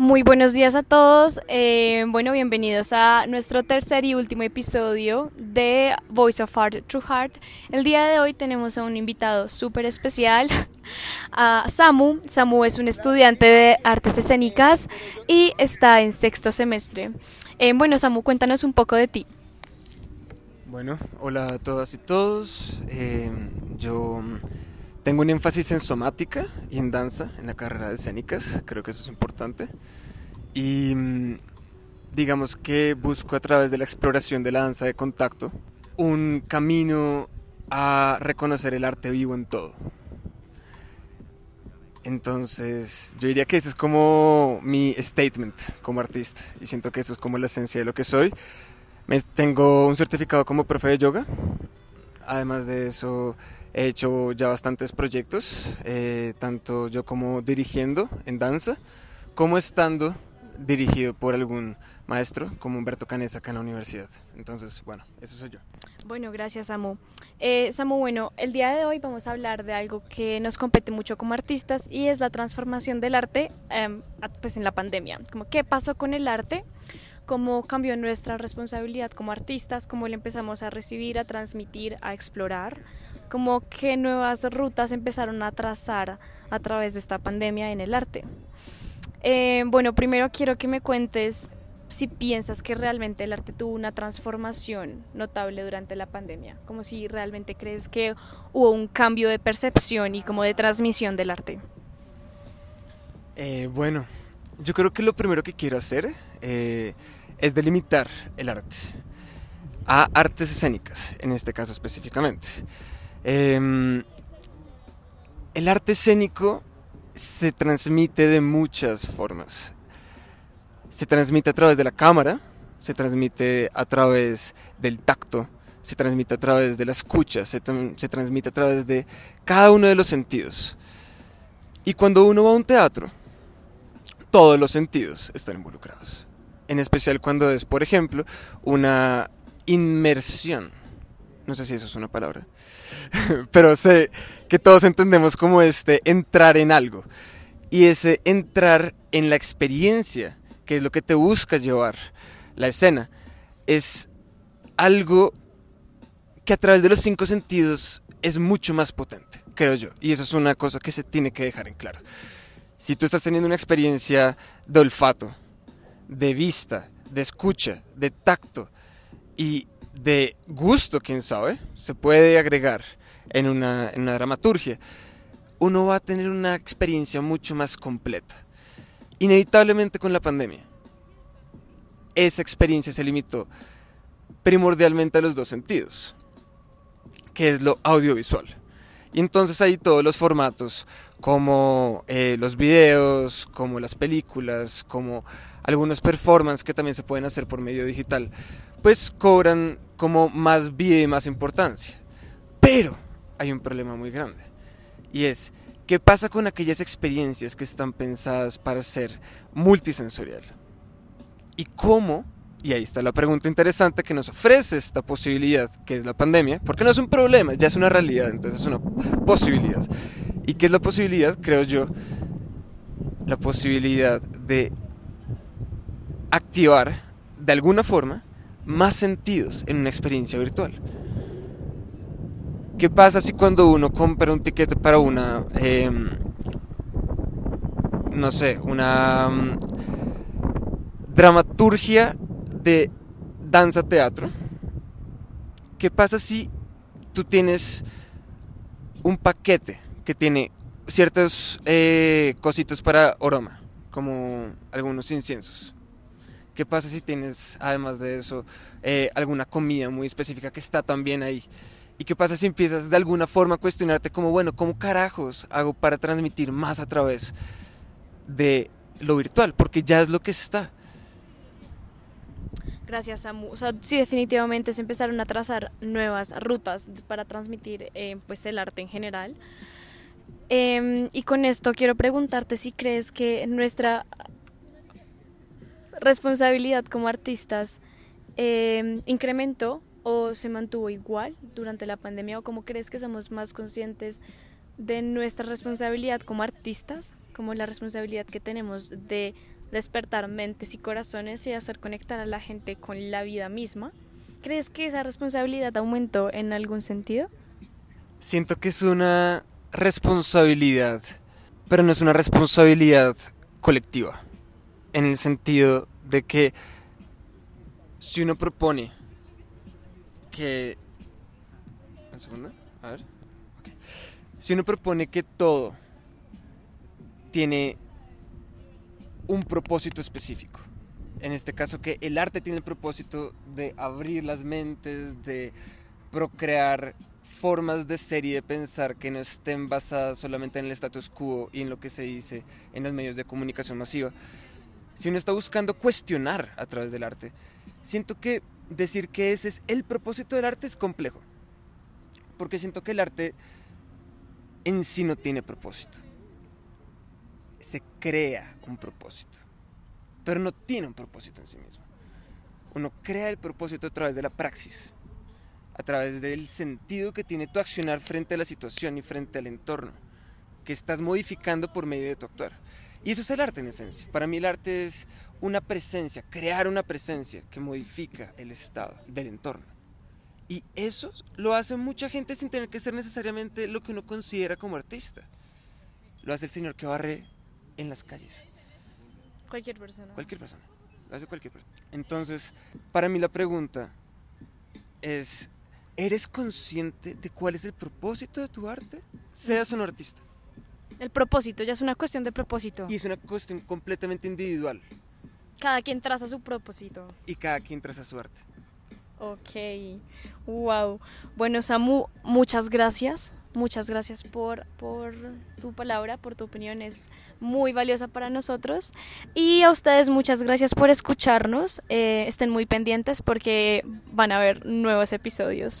Muy buenos días a todos. Eh, bueno, bienvenidos a nuestro tercer y último episodio de Voice of Art True Heart. El día de hoy tenemos a un invitado súper especial, a Samu. Samu es un estudiante de artes escénicas y está en sexto semestre. Eh, bueno, Samu, cuéntanos un poco de ti. Bueno, hola a todas y todos. Eh, yo tengo un énfasis en somática y en danza en la carrera de escénicas, creo que eso es importante. Y mm, digamos que busco a través de la exploración de la danza de contacto un camino a reconocer el arte vivo en todo. Entonces, yo diría que ese es como mi statement como artista y siento que eso es como la esencia de lo que soy. tengo un certificado como profe de yoga. Además de eso, He hecho ya bastantes proyectos, eh, tanto yo como dirigiendo en danza, como estando dirigido por algún maestro como Humberto Canesa acá en la universidad. Entonces, bueno, eso soy yo. Bueno, gracias Samu. Eh, Samu, bueno, el día de hoy vamos a hablar de algo que nos compete mucho como artistas y es la transformación del arte em, pues en la pandemia. Como, ¿Qué pasó con el arte? Cómo cambió nuestra responsabilidad como artistas, cómo le empezamos a recibir, a transmitir, a explorar, como que nuevas rutas empezaron a trazar a través de esta pandemia en el arte. Eh, bueno, primero quiero que me cuentes si piensas que realmente el arte tuvo una transformación notable durante la pandemia, como si realmente crees que hubo un cambio de percepción y como de transmisión del arte. Eh, bueno, yo creo que lo primero que quiero hacer eh, es delimitar el arte a artes escénicas, en este caso específicamente. Em, el arte escénico se transmite de muchas formas. Se transmite a través de la cámara, se transmite a través del tacto, se transmite a través de la escucha, se, se, transmite a través de cada uno de los sentidos. Y cuando uno va a un teatro, todos los sentidos están involucrados. En especial cuando es, por ejemplo, una inmersión. No sé si eso es una palabra. pero sé que todos entendemos como este entrar en algo. Y ese entrar en la experiencia, que es lo que te busca llevar la escena, es algo que a través de los cinco sentidos es mucho más potente, creo yo. Y eso es una cosa que se tiene que dejar en claro. Si tú estás teniendo una experiencia de olfato, de vista, de escucha, de tacto y de gusto, quién sabe, se puede agregar en una, en una dramaturgia, uno va a tener una experiencia mucho más completa. Inevitablemente con la pandemia, esa experiencia se limitó primordialmente a los dos sentidos, que es lo audiovisual. Y entonces ahí todos los formatos, como eh, los videos, como las películas, como algunos performances que también se pueden hacer por medio digital, pues cobran como más vida y más importancia. Pero hay un problema muy grande. Y es, ¿qué pasa con aquellas experiencias que están pensadas para ser multisensorial? ¿Y cómo? Y ahí está la pregunta interesante que nos ofrece esta posibilidad, que es la pandemia, porque no es un problema, ya es una realidad, entonces es una posibilidad. ¿Y qué es la posibilidad? Creo yo, la posibilidad de activar de alguna forma más sentidos en una experiencia virtual. ¿Qué pasa si cuando uno compra un ticket para una, em, no sé, una mm, dramaturgia de danza teatro? ¿Qué pasa si tú tienes un paquete que tiene ciertos eh, cositos para aroma, como algunos inciensos? ¿Qué pasa si tienes, además de eso, eh, alguna comida muy específica que está también ahí? ¿Y qué pasa si empiezas de alguna forma a cuestionarte como, bueno, ¿cómo carajos hago para transmitir más a través de lo virtual? Porque ya es lo que está. Gracias, Samu. O sea, sí, definitivamente se empezaron a trazar nuevas rutas para transmitir eh, pues el arte en general. Em, y con esto quiero preguntarte si crees que nuestra responsabilidad como artistas eh, incrementó o se mantuvo igual durante la pandemia o cómo crees que somos más conscientes de nuestra responsabilidad como artistas, como la responsabilidad que tenemos de despertar mentes y corazones y hacer conectar a la gente con la vida misma. ¿Crees que esa responsabilidad aumentó en algún sentido? Siento que es una responsabilidad, pero no es una responsabilidad colectiva, en el sentido de que si uno propone que... ¿Un segundo? A ver. Si uno propone que todo tiene un propósito específico, en este caso que el arte tiene el propósito de abrir las mentes, de procrear formas de ser y de pensar que no estén basadas solamente en el status quo y en lo que se dice en los medios de comunicación masiva, si uno está buscando cuestionar a través del arte, siento que decir que ese es el propósito del arte es complejo, porque siento que el arte en sí no tiene propósito, se crea un propósito, pero no tiene un propósito en sí mismo. Uno crea el propósito a través de la praxis a través del sentido que tiene tu accionar frente a la situación y frente al entorno, que estás modificando por medio de tu actuar. Y eso es el arte en esencia. Para mí el arte es una presencia, crear una presencia que modifica el estado del entorno. Y eso lo hace mucha gente sin tener que ser necesariamente lo que uno considera como artista. Lo hace el señor que barre en las calles. Cualquier persona. Cualquier persona. Lo hace cualquier persona. Entonces, para mí la pregunta es, ¿Eres consciente de cuál es el propósito de tu arte? Seas un artista. El propósito, ya es una cuestión de propósito. Y es una cuestión completamente individual. Cada quien traza su propósito. Y cada quien traza su arte. Ok, wow. Bueno, Samu, muchas gracias. Muchas gracias por, por tu palabra, por tu opinión. Es muy valiosa para nosotros. Y a ustedes muchas gracias por escucharnos. Eh, estén muy pendientes porque van a haber nuevos episodios.